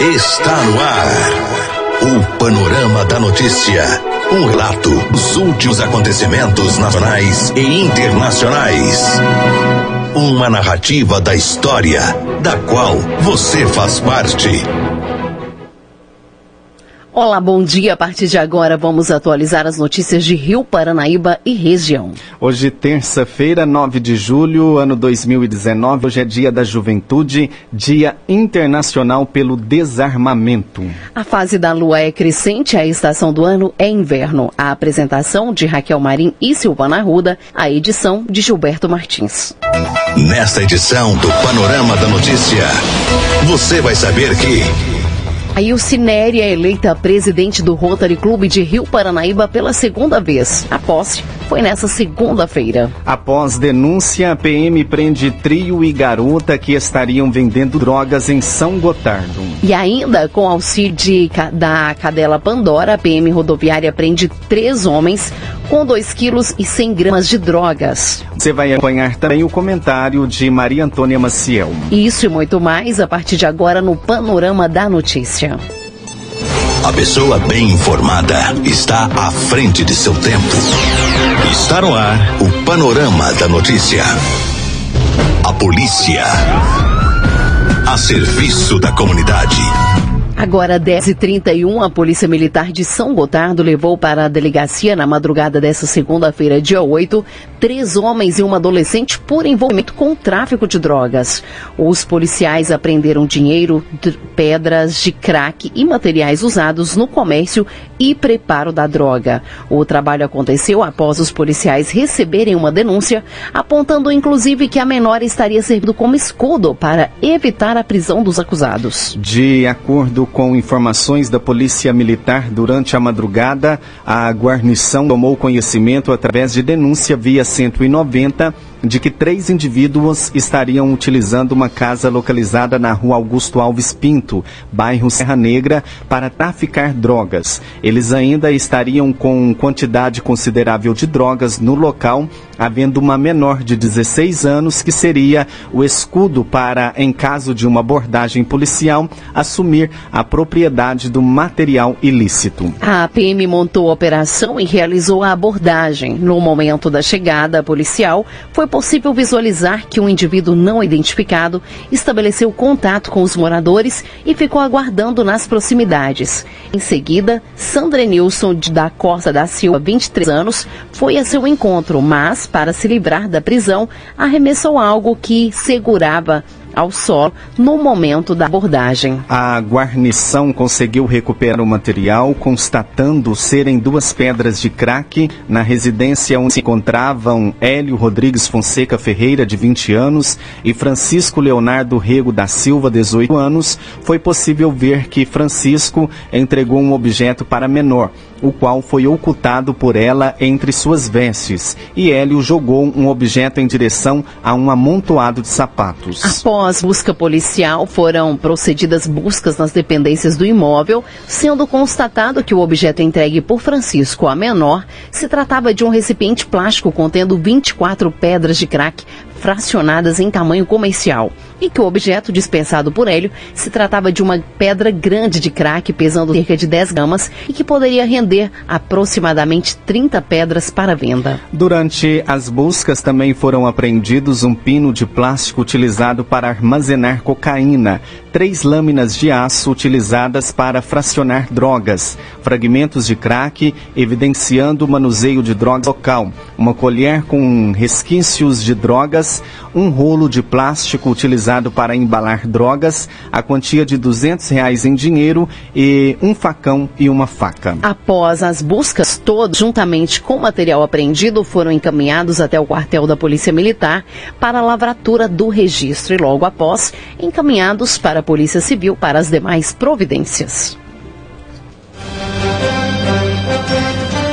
Está no ar. O Panorama da Notícia. Um relato dos últimos acontecimentos nacionais e internacionais. Uma narrativa da história, da qual você faz parte. Olá, bom dia. A partir de agora vamos atualizar as notícias de Rio Paranaíba e região. Hoje, terça-feira, 9 de julho, ano 2019. Hoje é dia da juventude, dia internacional pelo desarmamento. A fase da lua é crescente, a estação do ano é inverno. A apresentação de Raquel Marim e Silvana Ruda, a edição de Gilberto Martins. Nesta edição do Panorama da Notícia, você vai saber que. A Ilcinéria é eleita presidente do Rotary Clube de Rio Paranaíba pela segunda vez. A posse foi nessa segunda-feira. Após denúncia, a PM prende trio e garota que estariam vendendo drogas em São Gotardo. E ainda, com auxílio de, da cadela Pandora, a PM rodoviária prende três homens com 2 quilos e 100 gramas de drogas. Você vai acompanhar também o comentário de Maria Antônia Maciel. Isso e muito mais a partir de agora no Panorama da Notícia. A pessoa bem informada está à frente de seu tempo. Está no ar o Panorama da Notícia. A polícia. A serviço da comunidade. Agora, 10h31, a Polícia Militar de São Gotardo levou para a delegacia na madrugada dessa segunda-feira, dia 8, três homens e uma adolescente por envolvimento com tráfico de drogas. Os policiais apreenderam dinheiro, pedras de crack e materiais usados no comércio e preparo da droga. O trabalho aconteceu após os policiais receberem uma denúncia, apontando inclusive que a menor estaria servindo como escudo para evitar a prisão dos acusados. De acordo com informações da Polícia Militar, durante a madrugada, a guarnição tomou conhecimento através de denúncia via 190 de que três indivíduos estariam utilizando uma casa localizada na rua Augusto Alves Pinto, bairro Serra Negra, para traficar drogas. Eles ainda estariam com quantidade considerável de drogas no local, havendo uma menor de 16 anos que seria o escudo para, em caso de uma abordagem policial, assumir a propriedade do material ilícito. A PM montou a operação e realizou a abordagem. No momento da chegada policial, foi possível visualizar que um indivíduo não identificado estabeleceu contato com os moradores e ficou aguardando nas proximidades. Em seguida, Sandra Nilson da Costa da Silva, 23 anos, foi a seu encontro, mas, para se livrar da prisão, arremessou algo que segurava ao solo no momento da abordagem. A guarnição conseguiu recuperar o material, constatando serem duas pedras de crack na residência onde se encontravam Hélio Rodrigues Fonseca Ferreira, de 20 anos, e Francisco Leonardo Rego da Silva, 18 anos. Foi possível ver que Francisco entregou um objeto para menor o qual foi ocultado por ela entre suas vestes, e Hélio jogou um objeto em direção a um amontoado de sapatos. Após busca policial, foram procedidas buscas nas dependências do imóvel, sendo constatado que o objeto entregue por Francisco a menor se tratava de um recipiente plástico contendo 24 pedras de crack fracionadas em tamanho comercial e que o objeto dispensado por Hélio se tratava de uma pedra grande de crack pesando cerca de 10 gramas e que poderia render aproximadamente 30 pedras para venda. Durante as buscas também foram apreendidos um pino de plástico utilizado para armazenar cocaína, três lâminas de aço utilizadas para fracionar drogas, fragmentos de crack evidenciando o manuseio de drogas local, uma colher com resquícios de drogas, um rolo de plástico utilizado para embalar drogas, a quantia de 200 reais em dinheiro e um facão e uma faca. Após as buscas, todos, juntamente com o material apreendido, foram encaminhados até o quartel da Polícia Militar para a lavratura do registro e logo após encaminhados para a Polícia Civil para as demais providências.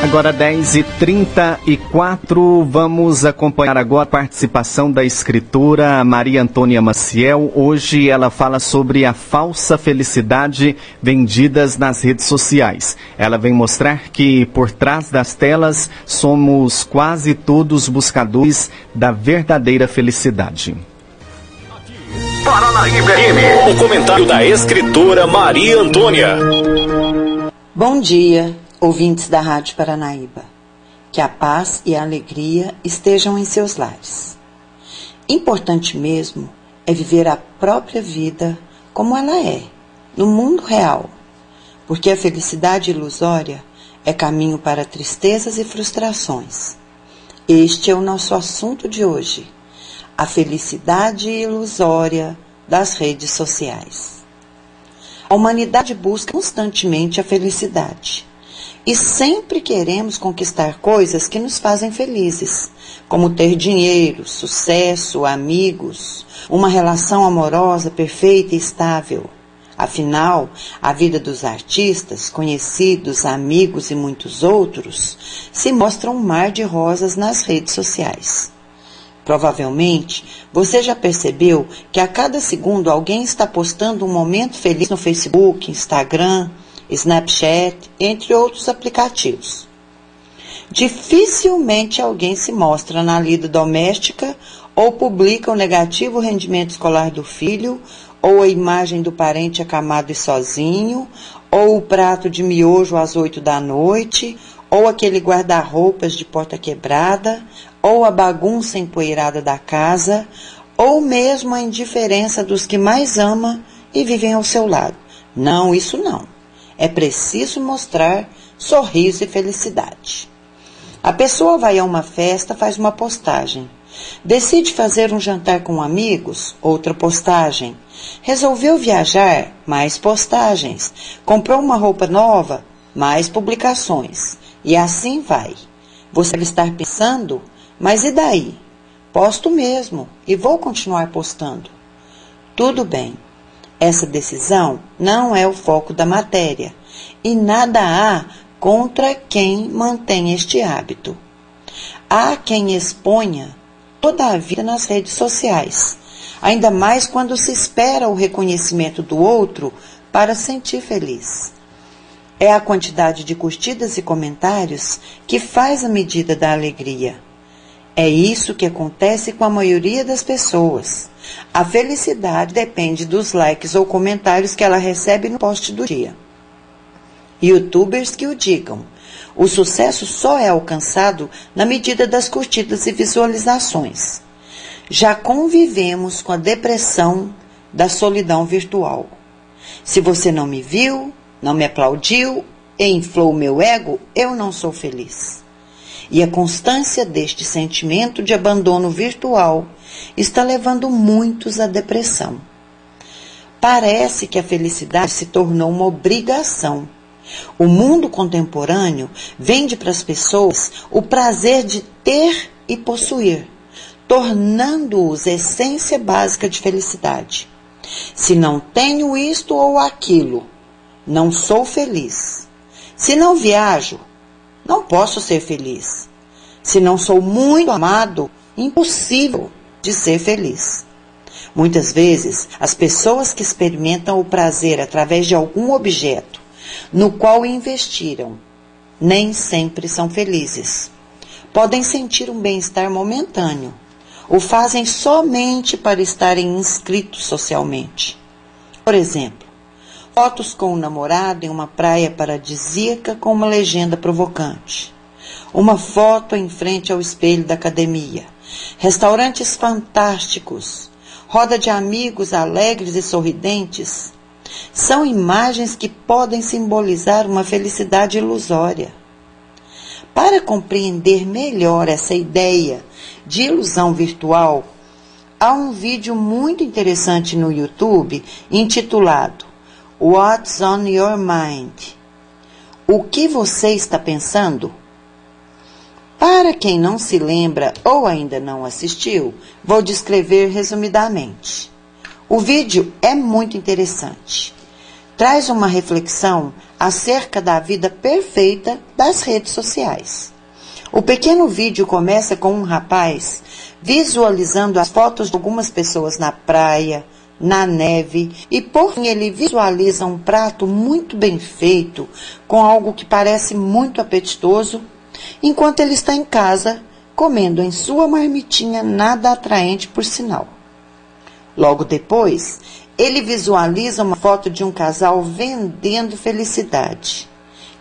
Agora 10h34, vamos acompanhar agora a participação da escritora Maria Antônia Maciel. Hoje ela fala sobre a falsa felicidade vendidas nas redes sociais. Ela vem mostrar que por trás das telas somos quase todos buscadores da verdadeira felicidade. Paranaíba FM. O comentário da escritora Maria Antônia. Bom dia, ouvintes da Rádio Paranaíba. Que a paz e a alegria estejam em seus lares. Importante mesmo é viver a própria vida como ela é, no mundo real, porque a felicidade ilusória é caminho para tristezas e frustrações. Este é o nosso assunto de hoje a felicidade ilusória das redes sociais. A humanidade busca constantemente a felicidade. E sempre queremos conquistar coisas que nos fazem felizes, como ter dinheiro, sucesso, amigos, uma relação amorosa perfeita e estável. Afinal, a vida dos artistas, conhecidos, amigos e muitos outros se mostra um mar de rosas nas redes sociais. Provavelmente, você já percebeu que a cada segundo alguém está postando um momento feliz no Facebook, Instagram, Snapchat, entre outros aplicativos. Dificilmente alguém se mostra na lida doméstica ou publica o negativo rendimento escolar do filho, ou a imagem do parente acamado e sozinho, ou o prato de miojo às oito da noite, ou aquele guarda-roupas de porta quebrada, ou a bagunça empoeirada da casa, ou mesmo a indiferença dos que mais ama e vivem ao seu lado. Não, isso não. É preciso mostrar sorriso e felicidade. A pessoa vai a uma festa, faz uma postagem. Decide fazer um jantar com amigos, outra postagem. Resolveu viajar, mais postagens. Comprou uma roupa nova, mais publicações. E assim vai. Você deve estar pensando mas e daí? Posto mesmo e vou continuar postando. Tudo bem. Essa decisão não é o foco da matéria e nada há contra quem mantém este hábito. Há quem exponha toda a vida nas redes sociais, ainda mais quando se espera o reconhecimento do outro para sentir feliz. É a quantidade de curtidas e comentários que faz a medida da alegria. É isso que acontece com a maioria das pessoas. A felicidade depende dos likes ou comentários que ela recebe no post do dia. Youtubers que o digam. O sucesso só é alcançado na medida das curtidas e visualizações. Já convivemos com a depressão da solidão virtual. Se você não me viu, não me aplaudiu e inflou meu ego, eu não sou feliz. E a constância deste sentimento de abandono virtual está levando muitos à depressão. Parece que a felicidade se tornou uma obrigação. O mundo contemporâneo vende para as pessoas o prazer de ter e possuir, tornando-os essência básica de felicidade. Se não tenho isto ou aquilo, não sou feliz. Se não viajo, não posso ser feliz. Se não sou muito amado, impossível de ser feliz. Muitas vezes, as pessoas que experimentam o prazer através de algum objeto no qual investiram, nem sempre são felizes. Podem sentir um bem-estar momentâneo. O fazem somente para estarem inscritos socialmente. Por exemplo, Fotos com o namorado em uma praia paradisíaca com uma legenda provocante. Uma foto em frente ao espelho da academia. Restaurantes fantásticos. Roda de amigos alegres e sorridentes. São imagens que podem simbolizar uma felicidade ilusória. Para compreender melhor essa ideia de ilusão virtual, há um vídeo muito interessante no YouTube intitulado What's on your mind? O que você está pensando? Para quem não se lembra ou ainda não assistiu, vou descrever resumidamente. O vídeo é muito interessante. Traz uma reflexão acerca da vida perfeita das redes sociais. O pequeno vídeo começa com um rapaz visualizando as fotos de algumas pessoas na praia, na neve e por fim ele visualiza um prato muito bem feito com algo que parece muito apetitoso, enquanto ele está em casa comendo em sua marmitinha nada atraente por sinal. Logo depois, ele visualiza uma foto de um casal vendendo felicidade,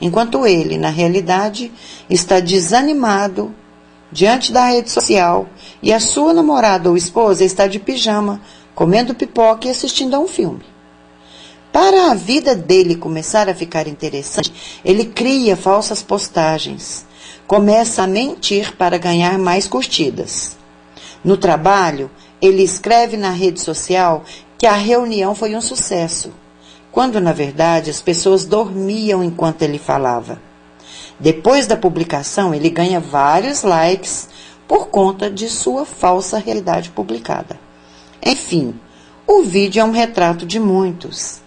enquanto ele, na realidade, está desanimado diante da rede social e a sua namorada ou esposa está de pijama, comendo pipoca e assistindo a um filme. Para a vida dele começar a ficar interessante, ele cria falsas postagens, começa a mentir para ganhar mais curtidas. No trabalho, ele escreve na rede social que a reunião foi um sucesso, quando na verdade as pessoas dormiam enquanto ele falava. Depois da publicação, ele ganha vários likes por conta de sua falsa realidade publicada. Enfim, o vídeo é um retrato de muitos.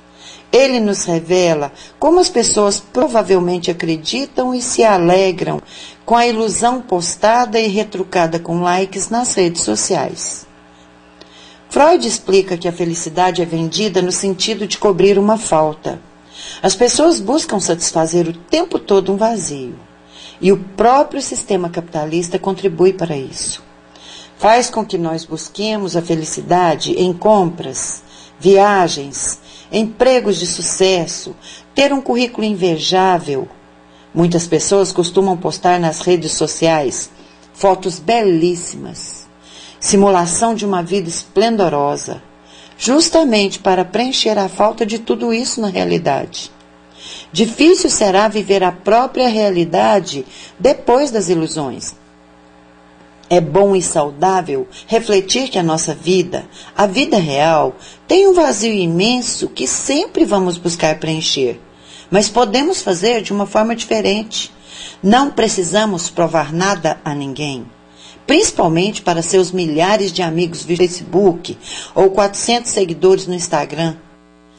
Ele nos revela como as pessoas provavelmente acreditam e se alegram com a ilusão postada e retrucada com likes nas redes sociais. Freud explica que a felicidade é vendida no sentido de cobrir uma falta. As pessoas buscam satisfazer o tempo todo um vazio. E o próprio sistema capitalista contribui para isso. Faz com que nós busquemos a felicidade em compras, viagens, empregos de sucesso, ter um currículo invejável. Muitas pessoas costumam postar nas redes sociais fotos belíssimas simulação de uma vida esplendorosa, justamente para preencher a falta de tudo isso na realidade. Difícil será viver a própria realidade depois das ilusões. É bom e saudável refletir que a nossa vida, a vida real, tem um vazio imenso que sempre vamos buscar preencher. Mas podemos fazer de uma forma diferente. Não precisamos provar nada a ninguém principalmente para seus milhares de amigos no Facebook ou 400 seguidores no Instagram.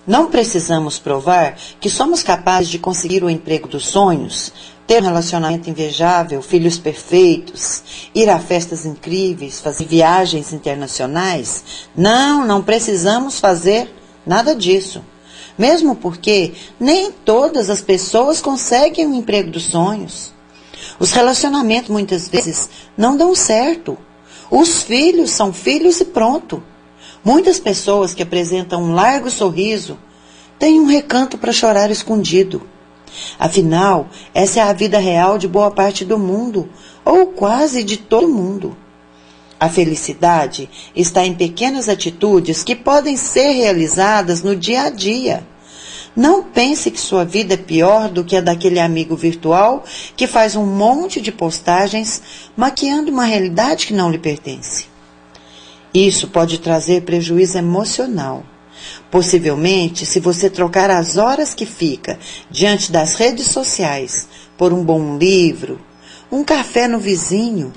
Não precisamos provar que somos capazes de conseguir o emprego dos sonhos, ter um relacionamento invejável, filhos perfeitos, ir a festas incríveis, fazer viagens internacionais. Não, não precisamos fazer nada disso. Mesmo porque nem todas as pessoas conseguem o emprego dos sonhos. Os relacionamentos muitas vezes não dão certo. Os filhos são filhos e pronto. Muitas pessoas que apresentam um largo sorriso têm um recanto para chorar escondido. Afinal, essa é a vida real de boa parte do mundo, ou quase de todo mundo. A felicidade está em pequenas atitudes que podem ser realizadas no dia a dia. Não pense que sua vida é pior do que a daquele amigo virtual que faz um monte de postagens maquiando uma realidade que não lhe pertence. Isso pode trazer prejuízo emocional. Possivelmente, se você trocar as horas que fica diante das redes sociais por um bom livro, um café no vizinho,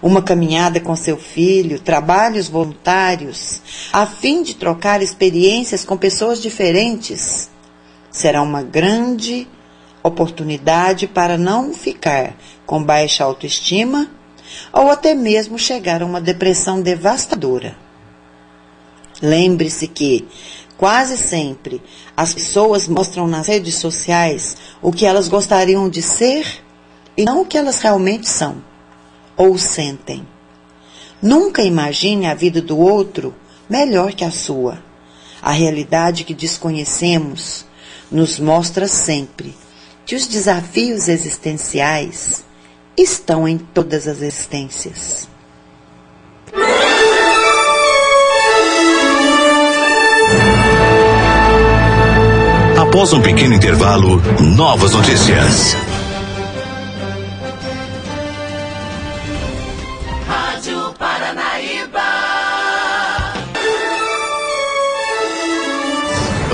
uma caminhada com seu filho, trabalhos voluntários, a fim de trocar experiências com pessoas diferentes, será uma grande oportunidade para não ficar com baixa autoestima ou até mesmo chegar a uma depressão devastadora. Lembre-se que, quase sempre, as pessoas mostram nas redes sociais o que elas gostariam de ser e não o que elas realmente são ou sentem. Nunca imagine a vida do outro melhor que a sua. A realidade que desconhecemos nos mostra sempre que os desafios existenciais estão em todas as existências. Após um pequeno intervalo, novas notícias.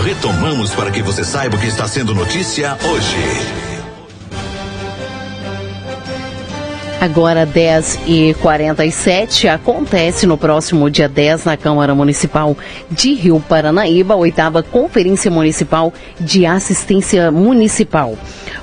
retomamos para que você saiba o que está sendo notícia hoje. Agora 10 e 47 acontece no próximo dia 10 na Câmara Municipal de Rio Paranaíba, oitava Conferência Municipal de Assistência Municipal.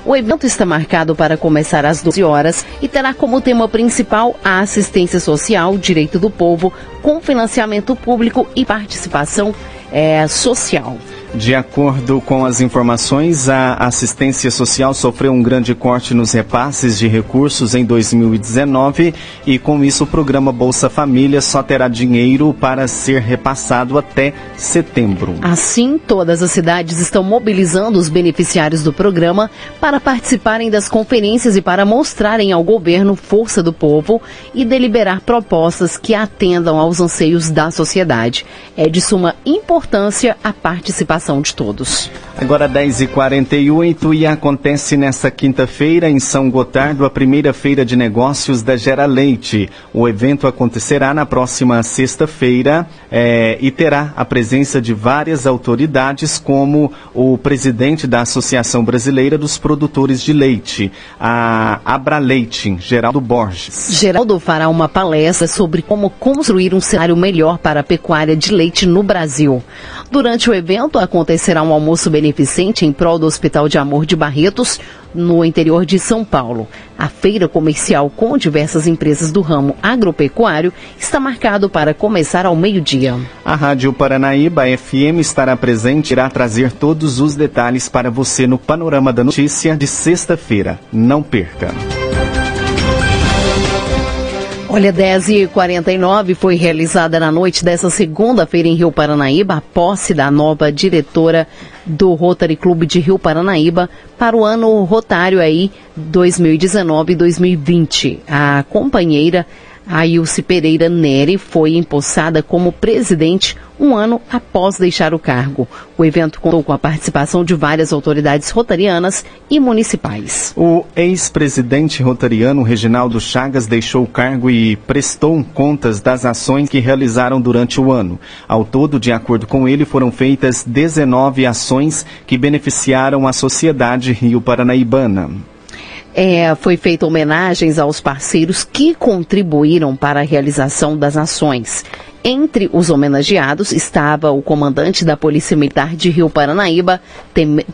O evento está marcado para começar às 12 horas e terá como tema principal a assistência social, direito do povo, com financiamento público e participação é, social. De acordo com as informações, a assistência social sofreu um grande corte nos repasses de recursos em 2019 e, com isso, o programa Bolsa Família só terá dinheiro para ser repassado até setembro. Assim, todas as cidades estão mobilizando os beneficiários do programa para participarem das conferências e para mostrarem ao governo força do povo e deliberar propostas que atendam aos anseios da sociedade. É de suma importância a participação participação de todos. Agora 10h48 e acontece nesta quinta-feira em São Gotardo a primeira feira de negócios da Gera Leite. O evento acontecerá na próxima sexta-feira é, e terá a presença de várias autoridades, como o presidente da Associação Brasileira dos Produtores de Leite, a Abra Leite, Geraldo Borges. Geraldo fará uma palestra sobre como construir um cenário melhor para a pecuária de leite no Brasil. Durante o evento, acontecerá um almoço beneficente em prol do Hospital de Amor de Barretos, no interior de São Paulo. A feira comercial com diversas empresas do ramo agropecuário está marcado para começar ao meio-dia. A Rádio Paranaíba FM estará presente e irá trazer todos os detalhes para você no Panorama da Notícia de sexta-feira. Não perca! Olha, 10h49 foi realizada na noite dessa segunda-feira em Rio Paranaíba a posse da nova diretora do Rotary Clube de Rio Paranaíba para o ano rotário aí 2019-2020. A companheira a Ilse Pereira Neri foi empossada como presidente um ano após deixar o cargo. O evento contou com a participação de várias autoridades rotarianas e municipais. O ex-presidente rotariano Reginaldo Chagas deixou o cargo e prestou contas das ações que realizaram durante o ano. Ao todo, de acordo com ele, foram feitas 19 ações que beneficiaram a sociedade rio-paranaibana. É, foi feita homenagens aos parceiros que contribuíram para a realização das ações. Entre os homenageados estava o comandante da Polícia Militar de Rio Paranaíba,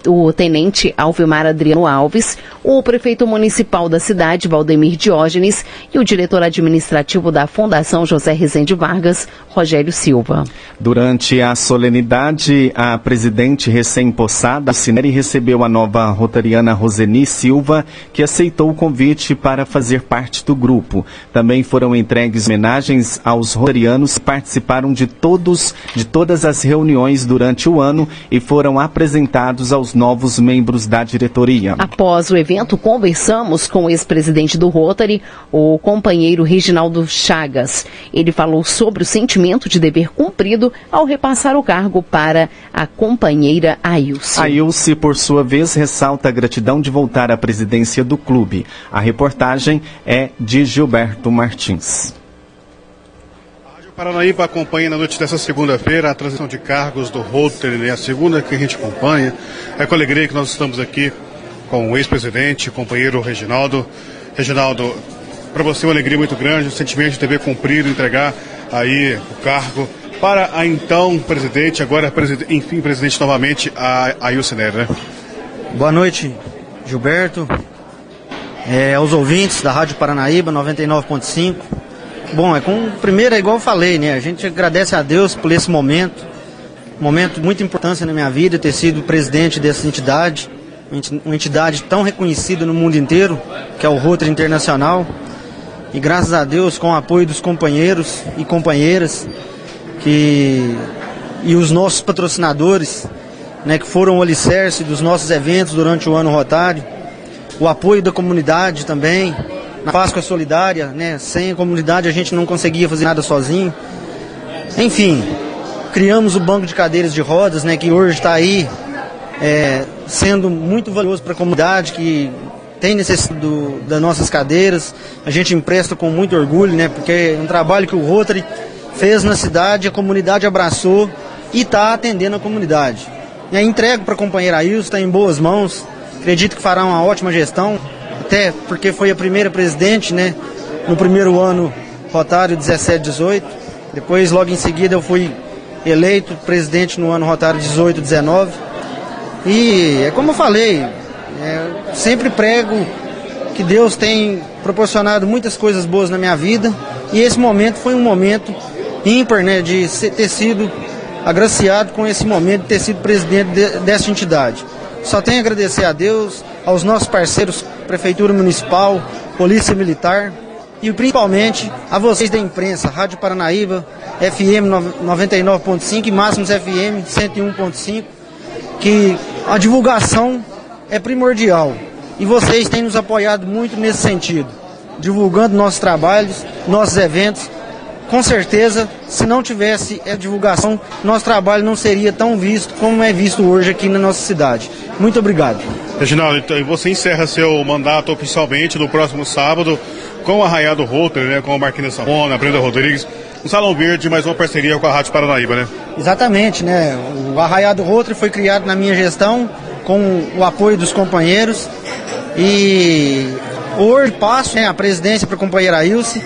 o tenente Alvimar Adriano Alves, o prefeito municipal da cidade, Valdemir Diógenes, e o diretor administrativo da Fundação José Rezende Vargas, Rogério Silva. Durante a solenidade, a presidente recém-possada, Cineri, recebeu a nova rotariana Roseni Silva, que aceitou o convite para fazer parte do grupo. Também foram entregues homenagens aos rotarianos que participaram de todos, de todas as reuniões durante o ano e foram apresentados aos novos membros da diretoria. Após o evento, conversamos com o ex-presidente do Rotary, o companheiro Reginaldo Chagas. Ele falou sobre o sentimento de dever cumprido ao repassar o cargo para a companheira Ailce. Ailce, por sua vez, ressalta a gratidão de voltar à presidência do clube. A reportagem é de Gilberto Martins. Paranaíba acompanha na noite dessa segunda-feira a transição de cargos do Rotary, né? a segunda que a gente acompanha. É com alegria que nós estamos aqui com o ex-presidente, companheiro Reginaldo. Reginaldo, para você é uma alegria muito grande, o sentimento de dever cumprido, entregar aí o cargo para a então presidente, agora enfim presidente novamente, a, a Nery, né? Boa noite, Gilberto, é, aos ouvintes da Rádio Paranaíba 99.5. Bom, é com primeiro é igual eu falei, né? A gente agradece a Deus por esse momento, momento muito importante na minha vida ter sido presidente dessa entidade, uma entidade tão reconhecida no mundo inteiro, que é o Rotary Internacional. E graças a Deus, com o apoio dos companheiros e companheiras que e os nossos patrocinadores, né, que foram o alicerce dos nossos eventos durante o ano rotário, o apoio da comunidade também, na Páscoa Solidária, né? Sem a comunidade a gente não conseguia fazer nada sozinho. Enfim, criamos o banco de cadeiras de rodas, né? Que hoje está aí é, sendo muito valioso para a comunidade que tem necessidade do, das nossas cadeiras. A gente empresta com muito orgulho, né? Porque é um trabalho que o Rotary fez na cidade, a comunidade abraçou e está atendendo a comunidade. E aí entrego para a companheira Ailson, está em boas mãos. Acredito que fará uma ótima gestão até porque foi a primeira presidente, né? No primeiro ano, rotário 17, 18. Depois, logo em seguida, eu fui eleito presidente no ano rotário 18, 19. E é como eu falei, é, sempre prego que Deus tem proporcionado muitas coisas boas na minha vida. E esse momento foi um momento ímpar, né? De ter sido agraciado com esse momento de ter sido presidente de, dessa entidade. Só tenho a agradecer a Deus, aos nossos parceiros, Prefeitura Municipal, Polícia Militar e principalmente a vocês da imprensa, Rádio Paranaíba, FM 99.5 e Máximos FM 101.5, que a divulgação é primordial e vocês têm nos apoiado muito nesse sentido, divulgando nossos trabalhos, nossos eventos com certeza, se não tivesse a divulgação, nosso trabalho não seria tão visto como é visto hoje aqui na nossa cidade. Muito obrigado. Reginaldo, então, você encerra seu mandato oficialmente no próximo sábado com o Arraiado Router, né, com o Marquinhos Samona, Brenda Rodrigues, um Salão Verde, mais uma parceria com a Rádio Paranaíba, né? Exatamente, né? O Arraiado Router foi criado na minha gestão com o apoio dos companheiros e hoje passo né, a presidência para a companheira Ilse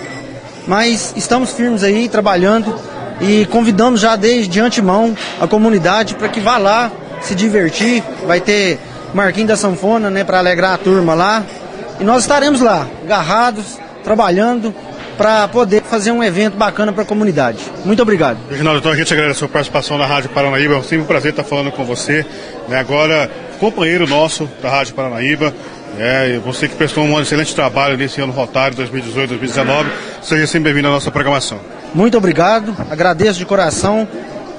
mas estamos firmes aí, trabalhando e convidamos já desde de antemão a comunidade para que vá lá se divertir. Vai ter Marquinhos da Sanfona, né, para alegrar a turma lá. E nós estaremos lá, agarrados, trabalhando para poder fazer um evento bacana para a comunidade. Muito obrigado. Reginaldo, então a gente agradece a sua participação na Rádio Paranaíba. É sempre um prazer estar falando com você. Né? Agora, companheiro nosso da Rádio Paranaíba. É, você que prestou um excelente trabalho nesse ano rotário 2018-2019. Seja sempre bem-vindo à nossa programação. Muito obrigado, agradeço de coração.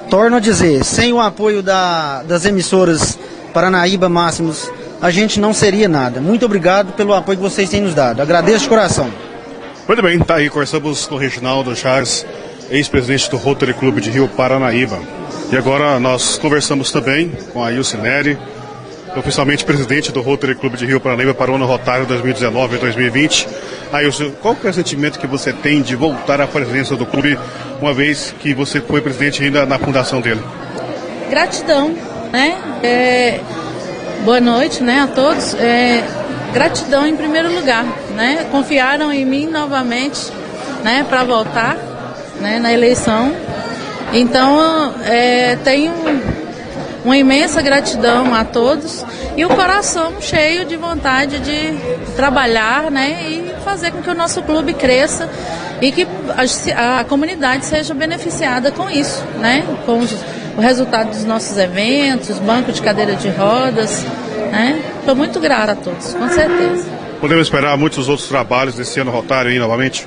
Torno a dizer, sem o apoio da, das emissoras Paranaíba Máximos, a gente não seria nada. Muito obrigado pelo apoio que vocês têm nos dado. Agradeço de coração. Muito bem, tá aí, conversamos com o Reginaldo Chaves, ex-presidente do Rotary Clube de Rio Paranaíba. E agora nós conversamos também com a Ilse Neri, oficialmente presidente do Rotary Clube de Rio Paranaíba para o ano rotário 2019 e 2020. Ailson, qual que é o sentimento que você tem de voltar à presidência do clube, uma vez que você foi presidente ainda na fundação dele? Gratidão, né? É, boa noite, né, a todos. É, gratidão em primeiro lugar, né? Confiaram em mim novamente, né, para voltar, né, na eleição. Então, é, tenho uma imensa gratidão a todos e o coração cheio de vontade de trabalhar né, e fazer com que o nosso clube cresça e que a, a comunidade seja beneficiada com isso, né, com os, o resultado dos nossos eventos, banco de cadeira de rodas. Né. Estou muito grata a todos, com certeza. Podemos esperar muitos outros trabalhos desse ano rotário aí novamente?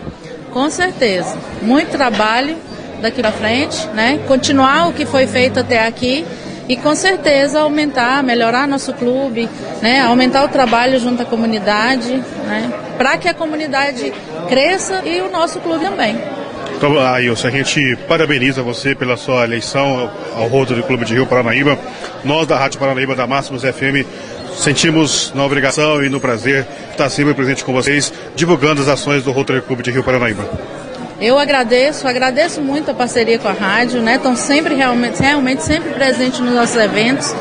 Com certeza. Muito trabalho daqui para frente, né? Continuar o que foi feito até aqui e com certeza aumentar, melhorar nosso clube, né, aumentar o trabalho junto à comunidade, né, para que a comunidade cresça e o nosso clube também. Então, Ailson, a gente parabeniza você pela sua eleição ao Rotary Clube de Rio Paranaíba. Nós da Rádio Paranaíba da Máximos FM sentimos na obrigação e no prazer estar sempre presente com vocês, divulgando as ações do Rotary Clube de Rio Paranaíba. Eu agradeço, agradeço muito a parceria com a rádio, né? Estão sempre realmente, realmente sempre presentes nos nossos eventos,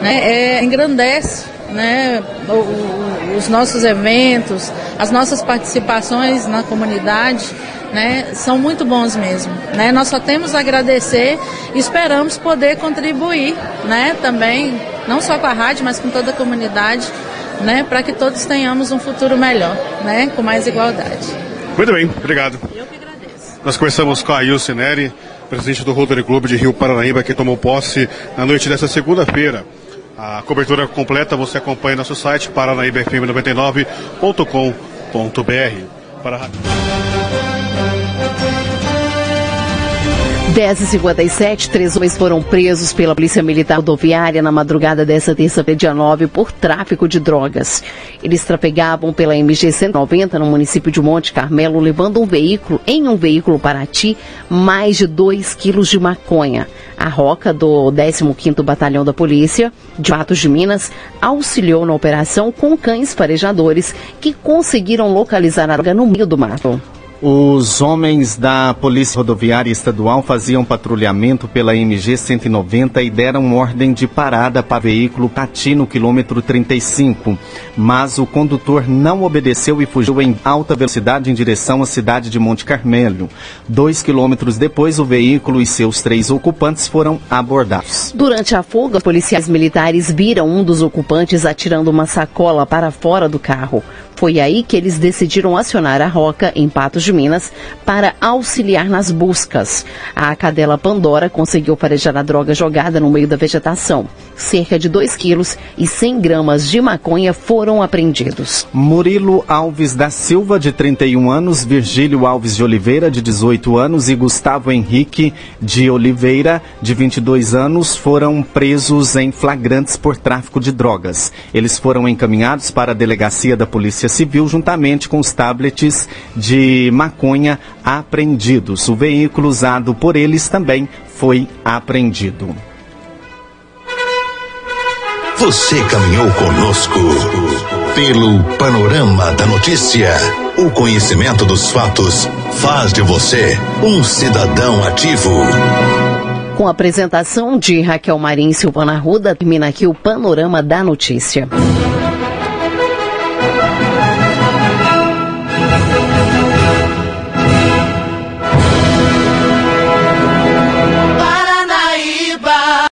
né? É, engrandece, né? O, o, os nossos eventos, as nossas participações na comunidade, né? São muito bons mesmo, né? Nós só temos a agradecer e esperamos poder contribuir, né? Também, não só com a rádio, mas com toda a comunidade, né? Para que todos tenhamos um futuro melhor, né? Com mais igualdade. Muito bem, obrigado. Nós conversamos com a Ilse Neri, presidente do Rotary Clube de Rio Paranaíba, que tomou posse na noite desta segunda-feira. A cobertura completa você acompanha no nosso site paranaíbafm99.com.br. Para a 10h57, três homens foram presos pela Polícia Militar Rodoviária na madrugada dessa terça-feira, dia 9, por tráfico de drogas. Eles trafegavam pela MG 190 no município de Monte Carmelo, levando um veículo, em um veículo Paraty, mais de 2 quilos de maconha. A Roca, do 15º Batalhão da Polícia, de Matos de Minas, auxiliou na operação com cães farejadores que conseguiram localizar a droga no meio do mato. Os homens da Polícia Rodoviária Estadual faziam patrulhamento pela MG 190 e deram ordem de parada para o veículo Pati no quilômetro 35. Mas o condutor não obedeceu e fugiu em alta velocidade em direção à cidade de Monte Carmelo. Dois quilômetros depois, o veículo e seus três ocupantes foram abordados. Durante a fuga, policiais militares viram um dos ocupantes atirando uma sacola para fora do carro. Foi aí que eles decidiram acionar a Roca, em Patos de Minas, para auxiliar nas buscas. A cadela Pandora conseguiu farejar a droga jogada no meio da vegetação. Cerca de 2 quilos e 100 gramas de maconha foram apreendidos. Murilo Alves da Silva, de 31 anos, Virgílio Alves de Oliveira, de 18 anos, e Gustavo Henrique de Oliveira, de 22 anos, foram presos em flagrantes por tráfico de drogas. Eles foram encaminhados para a delegacia da Polícia Civil, juntamente com os tablets de maconha apreendidos. O veículo usado por eles também foi apreendido. Você caminhou conosco pelo panorama da notícia. O conhecimento dos fatos faz de você um cidadão ativo. Com a apresentação de Raquel Marim e Silvana Ruda, termina aqui o panorama da notícia.